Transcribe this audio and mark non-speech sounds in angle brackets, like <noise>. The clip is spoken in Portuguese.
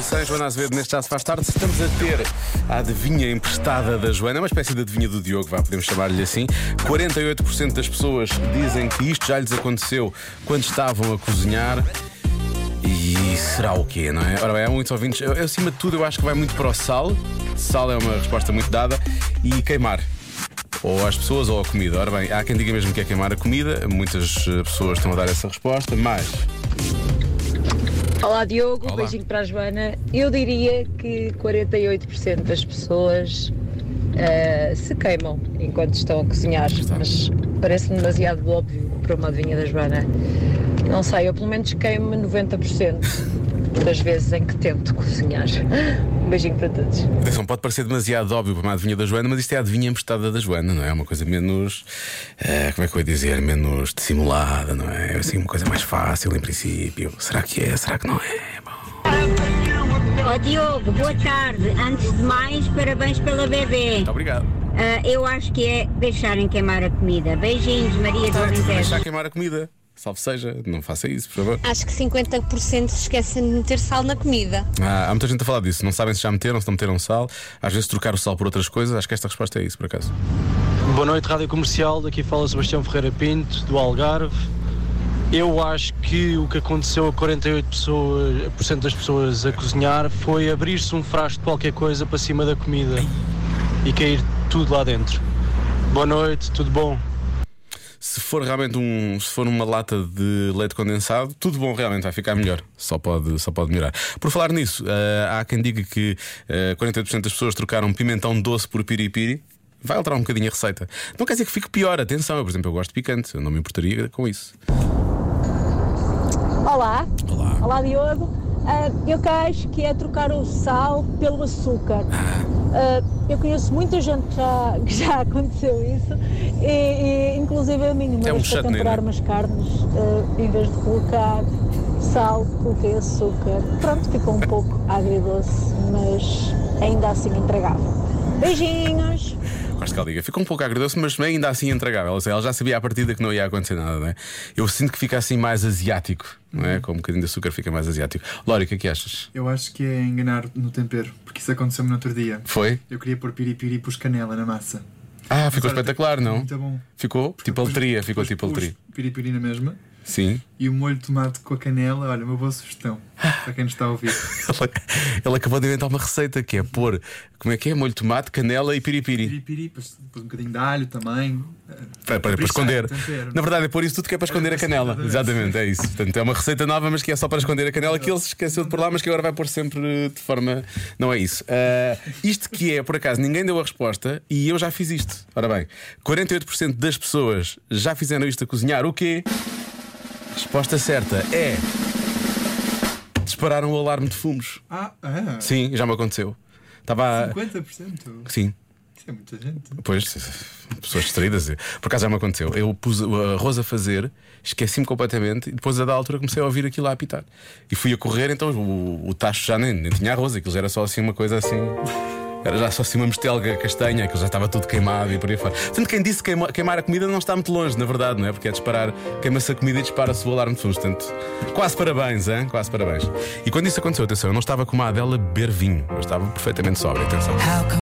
Santos, Joana Azevedo, neste se faz tarde. Estamos a ter a adivinha emprestada da Joana, uma espécie de adivinha do Diogo, vá, podemos chamar-lhe assim. 48% das pessoas dizem que isto já lhes aconteceu quando estavam a cozinhar. E será o quê, não é? Ora bem, há muitos ouvintes. Eu, acima de tudo, eu acho que vai muito para o sal. Sal é uma resposta muito dada. E queimar. Ou às pessoas ou à comida. Ora bem, há quem diga mesmo que é queimar a comida. Muitas eh, pessoas estão a dar essa resposta, mas. Olá Diogo, Olá. beijinho para a Joana. Eu diria que 48% das pessoas eh, se queimam enquanto estão a cozinhar, Está. mas parece-me demasiado óbvio para uma adivinha da Joana. Não sei, eu pelo menos queimo-me 90% das vezes em que tento cozinhar. Um beijinho para todos. Atenção, pode parecer demasiado óbvio para uma adivinha da Joana, mas isto é a adivinha emprestada da Joana, não é? É uma coisa menos. eh, como é que eu ia dizer? Menos dissimulada, não é? É assim, uma coisa mais fácil em princípio. Será que é? Será que não é? Bom, Ó Diogo, boa tarde. Antes de mais, parabéns pela bebê. muito obrigado. Ah, eu acho que é deixarem queimar a comida. Beijinhos, Maria do Alentejo. Deixar queimar a comida. Salve seja, não faça isso, por favor. Acho que 50% se esquecem de meter sal na comida. Ah, há muita gente a falar disso. Não sabem se já meteram, se não meteram sal. Às vezes trocar o sal por outras coisas. Acho que esta resposta é isso, por acaso. Boa noite, Rádio Comercial. Daqui fala Sebastião Ferreira Pinto, do Algarve. Eu acho que o que aconteceu a 48% pessoas, por cento das pessoas a cozinhar foi abrir-se um frasco de qualquer coisa para cima da comida e cair tudo lá dentro. Boa noite, tudo bom? Se for realmente um, se for uma lata de leite condensado, tudo bom, realmente vai ficar melhor. Só pode, só pode melhorar. Por falar nisso, ah, há quem diga que ah, 48% das pessoas trocaram pimentão doce por piripiri. Vai alterar um bocadinho a receita. Não quer dizer que fique pior, atenção. Eu, por exemplo, eu gosto de picante, eu não me importaria com isso. Olá, Olá. olá Diogo. Ah, eu que acho que é trocar o sal pelo açúcar. Ah, eu conheço muita gente que já, <laughs> que já aconteceu isso, e, e, inclusive a mim, uma É um vez para temperar umas carnes, ah, em vez de colocar sal, coloquei açúcar. Pronto, ficou um pouco agridoce, mas ainda assim intragável. Beijinhos! Gosto que ela diga. Ficou um pouco agridoce, mas ainda assim intragável. Seja, Ela já sabia à partida que não ia acontecer nada, não é? Eu sinto que fica assim mais asiático, não é? Com um bocadinho de açúcar fica mais asiático. Lóri, o que é que achas? Eu acho que é enganar no tempero, porque isso aconteceu-me no outro dia. Foi? Eu queria pôr piripiri e pus canela na massa. Ah, ficou Mas espetacular, não? Muito bom. Ficou? Tipo Pus- alteria, ficou tipo pus alteria. Piripiri na mesma. Sim. E o molho de tomate com a canela, olha, uma boa sugestão para quem nos está a ouvir. <laughs> Ele, ele acabou de inventar uma receita que é pôr, como é que é? Molho de tomate, canela e piripiri. Piripiri, depois, um bocadinho de alho também. eh, Para, para, para esconder. Na verdade, é pôr isso tudo que é para esconder a canela. Exatamente. É isso. Portanto, é uma receita nova, mas que é só para esconder a canela, que ele se esqueceu de pôr lá, mas que agora vai pôr sempre de forma. Não é isso. Ah, isto que é, por acaso, ninguém deu a resposta e eu já fiz isto. Ora bem, 48% das pessoas já fizeram isto a cozinhar. O quê? Resposta certa é. Dispararam o alarme de fumos. Ah, ah, Sim, já me aconteceu. Estava. a- 50%. Sim. Isso é muita gente. Pois, pessoas distraídas. Por acaso já me aconteceu. Eu pus o arroz a fazer, esqueci-me completamente e depois a da altura comecei a ouvir aquilo a apitar. E fui a correr, então o, o tacho já nem, nem tinha arroz, aquilo já era só assim uma coisa assim. Era já só assim uma mestelga castanha, aquilo já estava tudo queimado e por aí fora. Portanto, quem disse queima- queimar a comida não está muito longe, na verdade, não é? Porque é disparar, queima-se a comida e dispara-se o alarme de fundo. Portanto, quase parabéns, hein? Quase parabéns. E quando isso aconteceu, atenção, eu não estava como a Adela beber vinho, eu estava perfeitamente sóbrio, atenção.